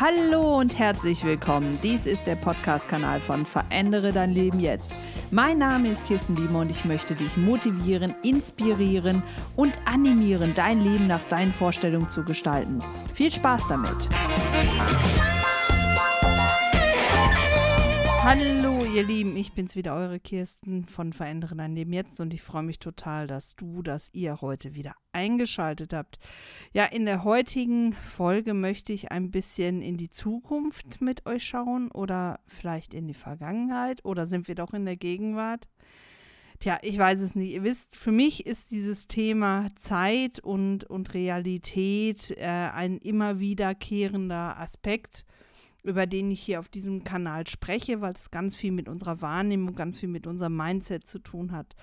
Hallo und herzlich willkommen. Dies ist der Podcast-Kanal von Verändere dein Leben jetzt. Mein Name ist Kirsten Biemer und ich möchte dich motivieren, inspirieren und animieren, dein Leben nach deinen Vorstellungen zu gestalten. Viel Spaß damit! Hallo ihr Lieben, ich bin's wieder, eure Kirsten von Verändere dein Leben jetzt und ich freue mich total, dass du, dass ihr heute wieder eingeschaltet habt. Ja, in der heutigen Folge möchte ich ein bisschen in die Zukunft mit euch schauen oder vielleicht in die Vergangenheit oder sind wir doch in der Gegenwart? Tja, ich weiß es nicht. Ihr wisst, für mich ist dieses Thema Zeit und, und Realität äh, ein immer wiederkehrender Aspekt über den ich hier auf diesem Kanal spreche, weil es ganz viel mit unserer Wahrnehmung, ganz viel mit unserem Mindset zu tun hat.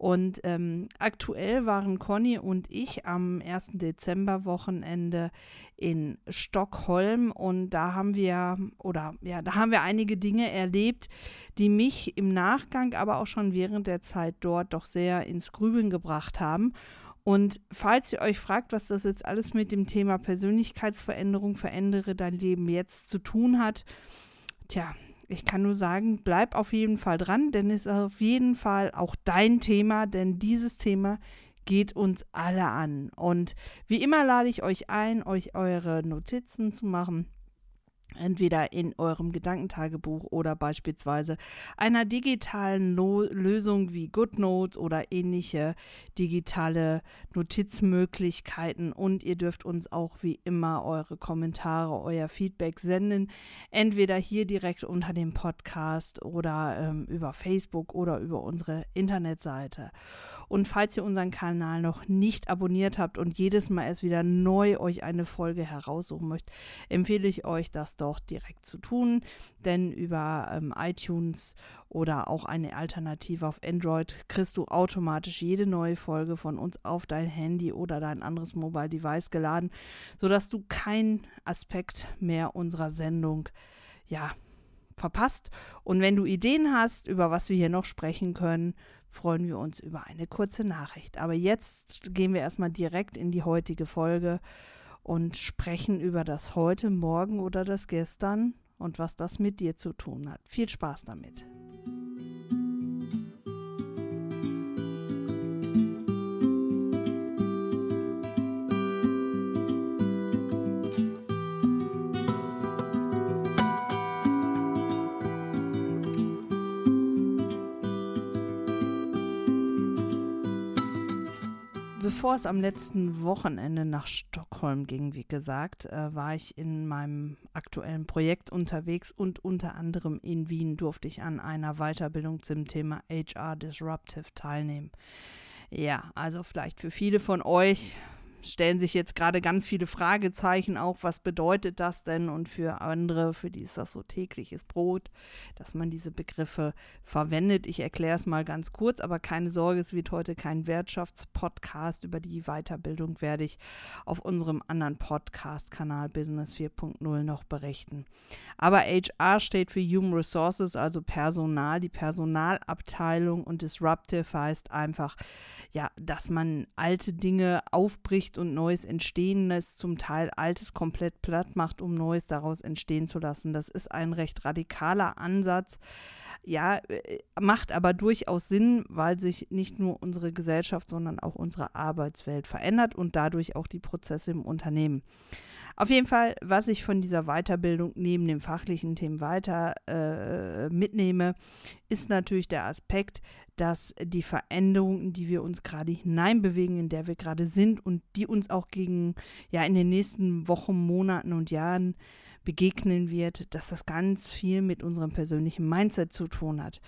Und ähm, aktuell waren Conny und ich am 1. Dezember-Wochenende in Stockholm und da haben wir, oder ja, da haben wir einige Dinge erlebt, die mich im Nachgang, aber auch schon während der Zeit dort doch sehr ins Grübeln gebracht haben. Und falls ihr euch fragt, was das jetzt alles mit dem Thema Persönlichkeitsveränderung, verändere dein Leben jetzt zu tun hat, tja, ich kann nur sagen, bleib auf jeden Fall dran, denn es ist auf jeden Fall auch dein Thema, denn dieses Thema geht uns alle an. Und wie immer lade ich euch ein, euch eure Notizen zu machen entweder in eurem Gedankentagebuch oder beispielsweise einer digitalen Lo Lösung wie GoodNotes oder ähnliche digitale Notizmöglichkeiten und ihr dürft uns auch wie immer eure Kommentare, euer Feedback senden, entweder hier direkt unter dem Podcast oder ähm, über Facebook oder über unsere Internetseite. Und falls ihr unseren Kanal noch nicht abonniert habt und jedes Mal erst wieder neu euch eine Folge heraussuchen möchtet, empfehle ich euch das doch direkt zu tun, denn über ähm, iTunes oder auch eine Alternative auf Android kriegst du automatisch jede neue Folge von uns auf dein Handy oder dein anderes Mobile Device geladen, sodass du keinen Aspekt mehr unserer Sendung ja verpasst. Und wenn du Ideen hast, über was wir hier noch sprechen können, freuen wir uns über eine kurze Nachricht. Aber jetzt gehen wir erstmal direkt in die heutige Folge und sprechen über das heute, morgen oder das gestern und was das mit dir zu tun hat. Viel Spaß damit. Bevor es am letzten Wochenende nach Stockholm ging, wie gesagt, äh, war ich in meinem aktuellen Projekt unterwegs und unter anderem in Wien durfte ich an einer Weiterbildung zum Thema HR Disruptive teilnehmen. Ja, also vielleicht für viele von euch stellen sich jetzt gerade ganz viele Fragezeichen auf, was bedeutet das denn? Und für andere, für die ist das so tägliches Brot, dass man diese Begriffe verwendet. Ich erkläre es mal ganz kurz, aber keine Sorge, es wird heute kein Wirtschaftspodcast. Über die Weiterbildung werde ich auf unserem anderen Podcast-Kanal Business 4.0 noch berichten. Aber HR steht für Human Resources, also Personal, die Personalabteilung und Disruptive heißt einfach, ja, dass man alte Dinge aufbricht und Neues entstehen lässt, zum Teil Altes komplett platt macht, um Neues daraus entstehen zu lassen. Das ist ein recht radikaler Ansatz. Ja, äh, macht aber durchaus Sinn, weil sich nicht nur unsere Gesellschaft, sondern auch unsere Arbeitswelt verändert und dadurch auch die Prozesse im Unternehmen. Auf jeden Fall, was ich von dieser Weiterbildung neben den fachlichen Themen weiter äh, mitnehme, ist natürlich der Aspekt, dass die Veränderungen, die wir uns gerade hineinbewegen, in der wir gerade sind und die uns auch gegen, ja, in den nächsten Wochen, Monaten und Jahren begegnen wird, dass das ganz viel mit unserem persönlichen Mindset zu tun hat.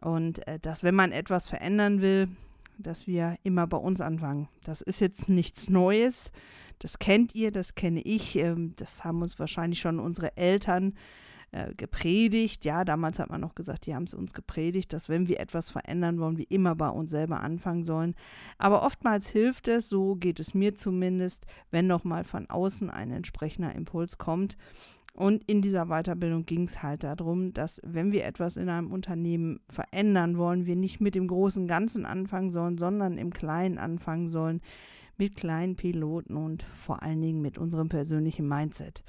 Und äh, dass, wenn man etwas verändern will, dass wir immer bei uns anfangen. Das ist jetzt nichts Neues. Das kennt ihr, das kenne ich. Ähm, das haben uns wahrscheinlich schon unsere Eltern äh, gepredigt. Ja, damals hat man noch gesagt, die haben es uns gepredigt, dass wenn wir etwas verändern wollen, wir immer bei uns selber anfangen sollen. Aber oftmals hilft es, so geht es mir zumindest, wenn nochmal von außen ein entsprechender Impuls kommt. Und in dieser Weiterbildung ging es halt darum, dass wenn wir etwas in einem Unternehmen verändern wollen, wir nicht mit dem großen Ganzen anfangen sollen, sondern im Kleinen anfangen sollen, mit kleinen Piloten und vor allen Dingen mit unserem persönlichen Mindset.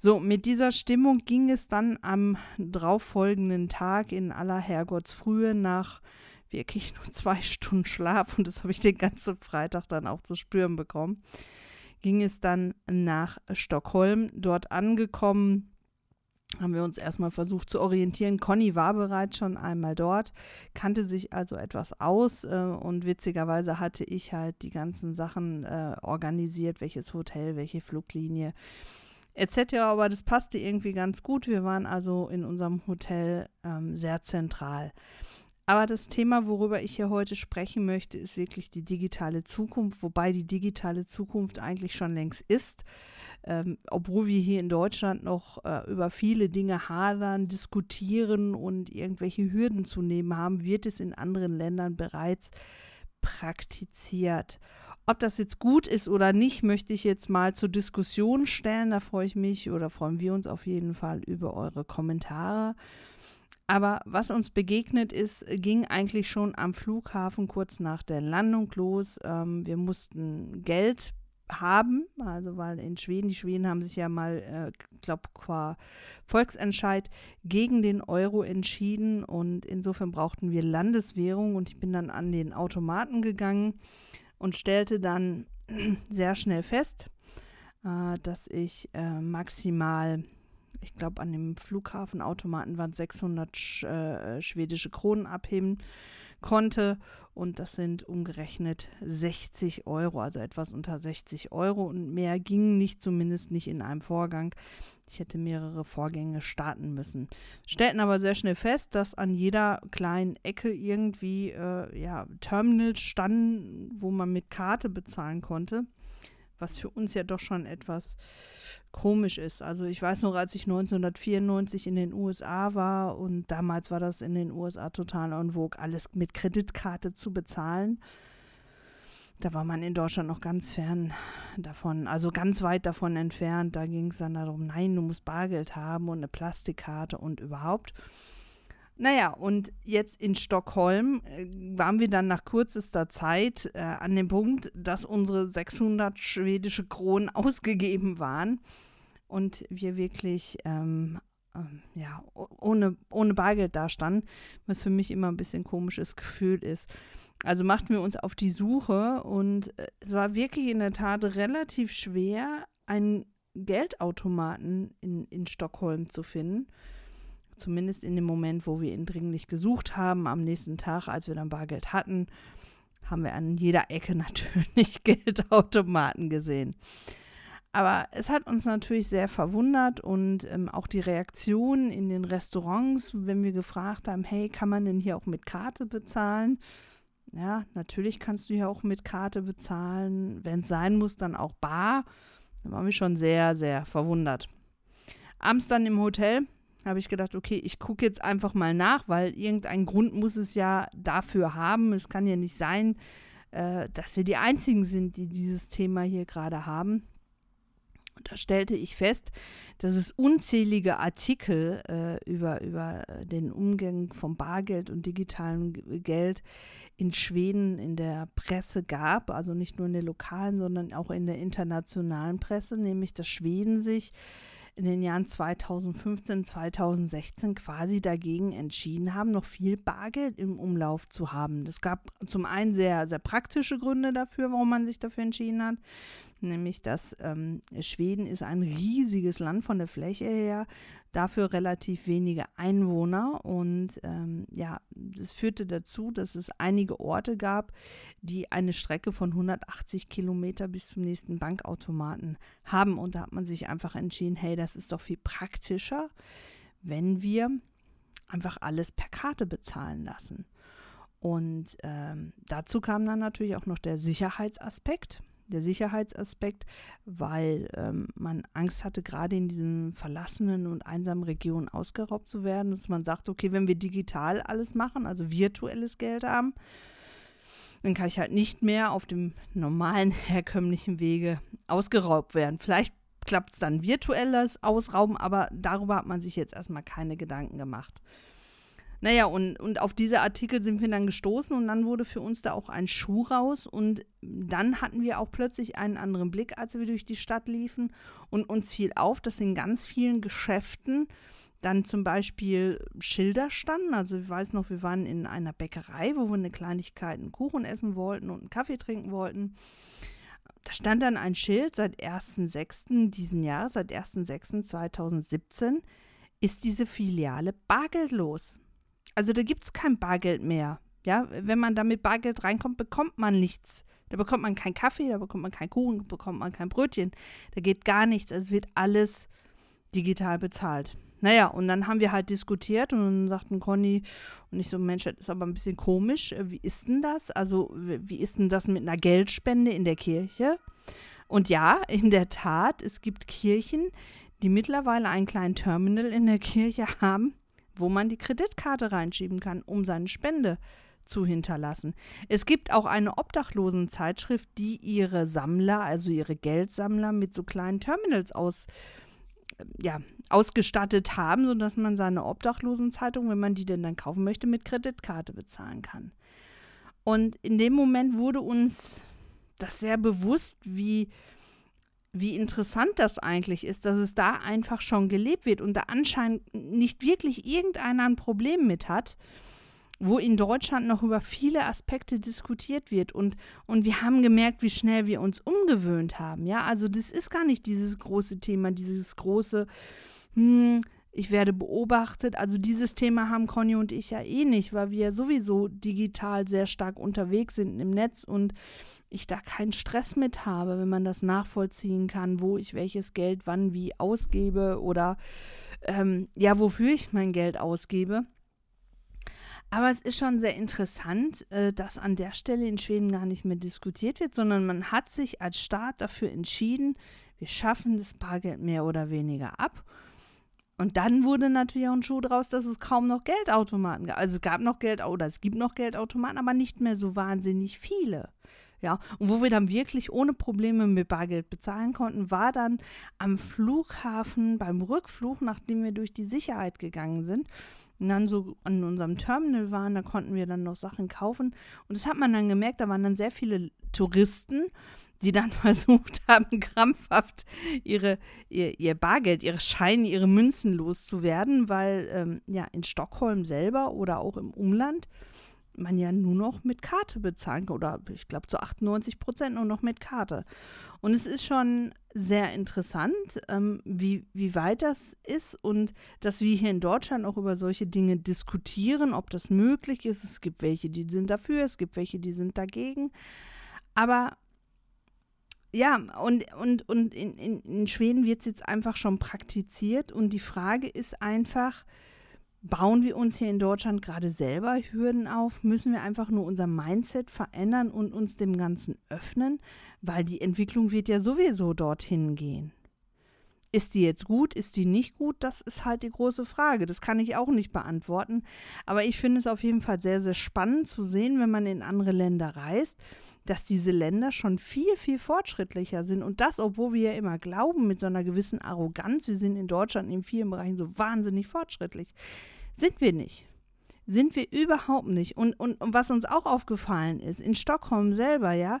So, mit dieser Stimmung ging es dann am darauffolgenden Tag in aller Herrgottsfrühe nach wirklich nur zwei Stunden Schlaf und das habe ich den ganzen Freitag dann auch zu spüren bekommen, ging es dann nach Stockholm. Dort angekommen haben wir uns erstmal versucht zu orientieren. Conny war bereits schon einmal dort, kannte sich also etwas aus äh, und witzigerweise hatte ich halt die ganzen Sachen äh, organisiert, welches Hotel, welche Fluglinie etc. Aber das passte irgendwie ganz gut. Wir waren also in unserem Hotel ähm, sehr zentral. Aber das Thema, worüber ich hier heute sprechen möchte, ist wirklich die digitale Zukunft, wobei die digitale Zukunft eigentlich schon längst ist. Ähm, obwohl wir hier in Deutschland noch äh, über viele Dinge hadern, diskutieren und irgendwelche Hürden zu nehmen haben, wird es in anderen Ländern bereits praktiziert. Ob das jetzt gut ist oder nicht, möchte ich jetzt mal zur Diskussion stellen. Da freue ich mich oder freuen wir uns auf jeden Fall über eure Kommentare. Aber was uns begegnet ist, ging eigentlich schon am Flughafen kurz nach der Landung los. Ähm, wir mussten Geld haben, also weil in Schweden, die Schweden haben sich ja mal, äh, glaube qua Volksentscheid gegen den Euro entschieden und insofern brauchten wir Landeswährung und ich bin dann an den Automaten gegangen und stellte dann sehr schnell fest, äh, dass ich äh, maximal ich glaube, an dem Flughafenautomaten waren 600 sch äh, schwedische Kronen abheben konnte. Und das sind umgerechnet 60 Euro, also etwas unter 60 Euro. Und mehr ging nicht, zumindest nicht in einem Vorgang. Ich hätte mehrere Vorgänge starten müssen. Stellten aber sehr schnell fest, dass an jeder kleinen Ecke irgendwie äh, ja, Terminals standen, wo man mit Karte bezahlen konnte was für uns ja doch schon etwas komisch ist. Also ich weiß noch, als ich 1994 in den USA war und damals war das in den USA total en vogue, alles mit Kreditkarte zu bezahlen. Da war man in Deutschland noch ganz fern davon, also ganz weit davon entfernt. Da ging es dann darum, nein, du musst Bargeld haben und eine Plastikkarte und überhaupt. Naja, und jetzt in Stockholm äh, waren wir dann nach kürzester Zeit äh, an dem Punkt, dass unsere 600 schwedische Kronen ausgegeben waren und wir wirklich ähm, äh, ja, ohne, ohne Bargeld dastanden, was für mich immer ein bisschen komisches Gefühl ist. Also machten wir uns auf die Suche und äh, es war wirklich in der Tat relativ schwer, einen Geldautomaten in, in Stockholm zu finden. Zumindest in dem Moment, wo wir ihn dringlich gesucht haben. Am nächsten Tag, als wir dann Bargeld hatten, haben wir an jeder Ecke natürlich Geldautomaten gesehen. Aber es hat uns natürlich sehr verwundert und ähm, auch die Reaktion in den Restaurants, wenn wir gefragt haben, hey, kann man denn hier auch mit Karte bezahlen? Ja, natürlich kannst du hier auch mit Karte bezahlen. Wenn es sein muss, dann auch bar. Da waren wir schon sehr, sehr verwundert. Abends dann im Hotel habe ich gedacht, okay, ich gucke jetzt einfach mal nach, weil irgendein Grund muss es ja dafür haben. Es kann ja nicht sein, äh, dass wir die Einzigen sind, die dieses Thema hier gerade haben. Und da stellte ich fest, dass es unzählige Artikel äh, über, über den Umgang vom Bargeld und digitalem Geld in Schweden in der Presse gab, also nicht nur in der lokalen, sondern auch in der internationalen Presse, nämlich dass Schweden sich in den Jahren 2015, 2016 quasi dagegen entschieden haben, noch viel Bargeld im Umlauf zu haben. Es gab zum einen sehr, sehr praktische Gründe dafür, warum man sich dafür entschieden hat nämlich dass ähm, Schweden ist ein riesiges Land von der Fläche her, dafür relativ wenige Einwohner. Und ähm, ja, das führte dazu, dass es einige Orte gab, die eine Strecke von 180 Kilometer bis zum nächsten Bankautomaten haben. Und da hat man sich einfach entschieden, hey, das ist doch viel praktischer, wenn wir einfach alles per Karte bezahlen lassen. Und ähm, dazu kam dann natürlich auch noch der Sicherheitsaspekt der Sicherheitsaspekt, weil ähm, man Angst hatte, gerade in diesen verlassenen und einsamen Regionen ausgeraubt zu werden, dass man sagt, okay, wenn wir digital alles machen, also virtuelles Geld haben, dann kann ich halt nicht mehr auf dem normalen, herkömmlichen Wege ausgeraubt werden. Vielleicht klappt es dann virtuelles Ausrauben, aber darüber hat man sich jetzt erstmal keine Gedanken gemacht. Naja, und, und auf diese Artikel sind wir dann gestoßen und dann wurde für uns da auch ein Schuh raus und dann hatten wir auch plötzlich einen anderen Blick, als wir durch die Stadt liefen und uns fiel auf, dass in ganz vielen Geschäften dann zum Beispiel Schilder standen. Also ich weiß noch, wir waren in einer Bäckerei, wo wir eine Kleinigkeit, einen Kuchen essen wollten und einen Kaffee trinken wollten. Da stand dann ein Schild seit 1.6. diesen Jahr, seit 1.6.2017 ist diese Filiale bargeldlos. Also da gibt es kein Bargeld mehr. Ja, wenn man da mit Bargeld reinkommt, bekommt man nichts. Da bekommt man keinen Kaffee, da bekommt man keinen Kuchen, da bekommt man kein Brötchen. Da geht gar nichts. Es wird alles digital bezahlt. Naja, und dann haben wir halt diskutiert und dann sagten Conny und ich so, Mensch, das ist aber ein bisschen komisch. Wie ist denn das? Also, wie ist denn das mit einer Geldspende in der Kirche? Und ja, in der Tat, es gibt Kirchen, die mittlerweile einen kleinen Terminal in der Kirche haben, wo man die Kreditkarte reinschieben kann, um seine Spende zu hinterlassen. Es gibt auch eine Obdachlosenzeitschrift, die ihre Sammler, also ihre Geldsammler, mit so kleinen Terminals aus ja, ausgestattet haben, sodass man seine Obdachlosenzeitung, wenn man die denn dann kaufen möchte, mit Kreditkarte bezahlen kann. Und in dem Moment wurde uns das sehr bewusst, wie, wie interessant das eigentlich ist, dass es da einfach schon gelebt wird und da anscheinend nicht wirklich irgendeiner ein Problem mit hat wo in Deutschland noch über viele Aspekte diskutiert wird und, und wir haben gemerkt, wie schnell wir uns umgewöhnt haben. Ja, also das ist gar nicht dieses große Thema, dieses große, hm, ich werde beobachtet. Also dieses Thema haben Conny und ich ja eh nicht, weil wir sowieso digital sehr stark unterwegs sind im Netz und ich da keinen Stress mit habe, wenn man das nachvollziehen kann, wo ich welches Geld wann wie ausgebe oder ähm, ja, wofür ich mein Geld ausgebe. Aber es ist schon sehr interessant, äh, dass an der Stelle in Schweden gar nicht mehr diskutiert wird, sondern man hat sich als Staat dafür entschieden, wir schaffen das Bargeld mehr oder weniger ab. Und dann wurde natürlich auch ein Schuh draus, dass es kaum noch Geldautomaten gab. Also es gab noch Geld oder es gibt noch Geldautomaten, aber nicht mehr so wahnsinnig viele. Ja, und wo wir dann wirklich ohne Probleme mit Bargeld bezahlen konnten, war dann am Flughafen beim Rückflug, nachdem wir durch die Sicherheit gegangen sind und dann so an unserem Terminal waren, da konnten wir dann noch Sachen kaufen. Und das hat man dann gemerkt, da waren dann sehr viele Touristen, die dann versucht haben, krampfhaft ihre, ihr, ihr Bargeld, ihre Scheine, ihre Münzen loszuwerden, weil ähm, ja in Stockholm selber oder auch im Umland man ja nur noch mit Karte bezahlen kann. Oder ich glaube zu 98 Prozent nur noch mit Karte. Und es ist schon sehr interessant, ähm, wie, wie weit das ist und dass wir hier in Deutschland auch über solche Dinge diskutieren, ob das möglich ist. Es gibt welche, die sind dafür, es gibt welche, die sind dagegen. Aber ja, und, und, und in, in, in Schweden wird es jetzt einfach schon praktiziert und die Frage ist einfach, bauen wir uns hier in Deutschland gerade selber Hürden auf? Müssen wir einfach nur unser Mindset verändern und uns dem Ganzen öffnen? Weil die Entwicklung wird ja sowieso dorthin gehen. Ist die jetzt gut, ist die nicht gut? Das ist halt die große Frage. Das kann ich auch nicht beantworten. Aber ich finde es auf jeden Fall sehr, sehr spannend zu sehen, wenn man in andere Länder reist, dass diese Länder schon viel, viel fortschrittlicher sind. Und das, obwohl wir ja immer glauben, mit so einer gewissen Arroganz, wir sind in Deutschland in vielen Bereichen so wahnsinnig fortschrittlich. Sind wir nicht. Sind wir überhaupt nicht. Und, und, und was uns auch aufgefallen ist, in Stockholm selber, ja,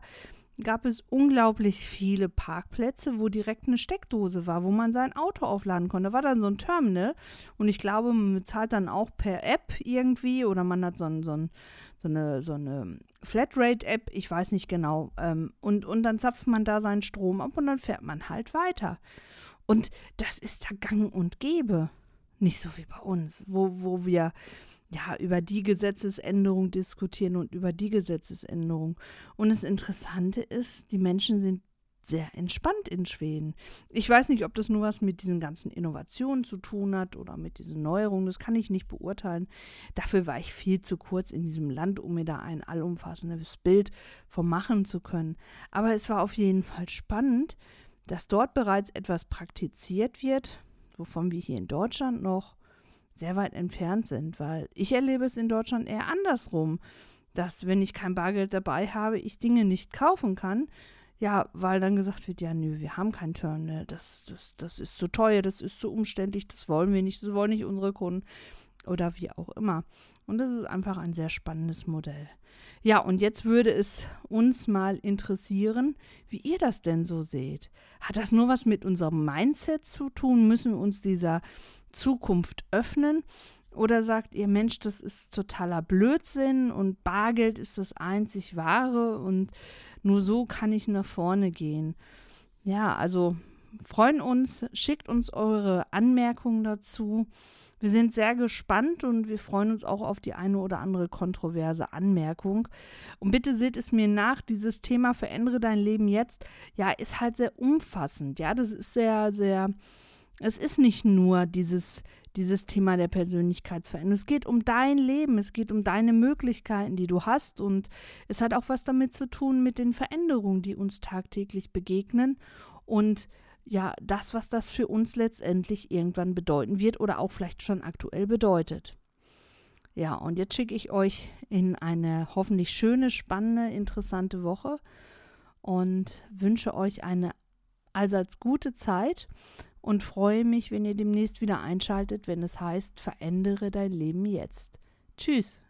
gab es unglaublich viele Parkplätze, wo direkt eine Steckdose war, wo man sein Auto aufladen konnte. Da war dann so ein Terminal und ich glaube, man bezahlt dann auch per App irgendwie oder man hat so, ein, so, ein, so eine, so eine Flatrate-App, ich weiß nicht genau. Ähm, und, und dann zapft man da seinen Strom ab und dann fährt man halt weiter. Und das ist da gang und gäbe. Nicht so wie bei uns, wo, wo wir ja über die Gesetzesänderung diskutieren und über die Gesetzesänderung. Und das Interessante ist, die Menschen sind sehr entspannt in Schweden. Ich weiß nicht, ob das nur was mit diesen ganzen Innovationen zu tun hat oder mit diesen Neuerungen. Das kann ich nicht beurteilen. Dafür war ich viel zu kurz in diesem Land, um mir da ein allumfassendes Bild vom machen zu können. Aber es war auf jeden Fall spannend, dass dort bereits etwas praktiziert wird, wovon wir hier in Deutschland noch sehr weit entfernt sind, weil ich erlebe es in Deutschland eher andersrum, dass wenn ich kein Bargeld dabei habe, ich Dinge nicht kaufen kann. Ja, weil dann gesagt wird, ja, nö, wir haben kein Terminal, das, das, das ist zu teuer, das ist zu umständlich, das wollen wir nicht, das wollen nicht unsere Kunden oder wie auch immer. Und das ist einfach ein sehr spannendes Modell. Ja, und jetzt würde es uns mal interessieren, wie ihr das denn so seht. Hat das nur was mit unserem Mindset zu tun? Müssen wir uns dieser Zukunft öffnen? Oder sagt ihr, Mensch, das ist totaler Blödsinn und Bargeld ist das einzig wahre und nur so kann ich nach vorne gehen? Ja, also freuen uns, schickt uns eure Anmerkungen dazu. Wir sind sehr gespannt und wir freuen uns auch auf die eine oder andere kontroverse Anmerkung. Und bitte seht es mir nach, dieses Thema verändere dein Leben jetzt, ja, ist halt sehr umfassend. Ja, das ist sehr, sehr, es ist nicht nur dieses, dieses Thema der Persönlichkeitsveränderung. Es geht um dein Leben, es geht um deine Möglichkeiten, die du hast und es hat auch was damit zu tun mit den Veränderungen, die uns tagtäglich begegnen und ja, das, was das für uns letztendlich irgendwann bedeuten wird oder auch vielleicht schon aktuell bedeutet. Ja, und jetzt schicke ich euch in eine hoffentlich schöne, spannende, interessante Woche und wünsche euch eine allseits gute Zeit und freue mich, wenn ihr demnächst wieder einschaltet, wenn es heißt, verändere dein Leben jetzt. Tschüss.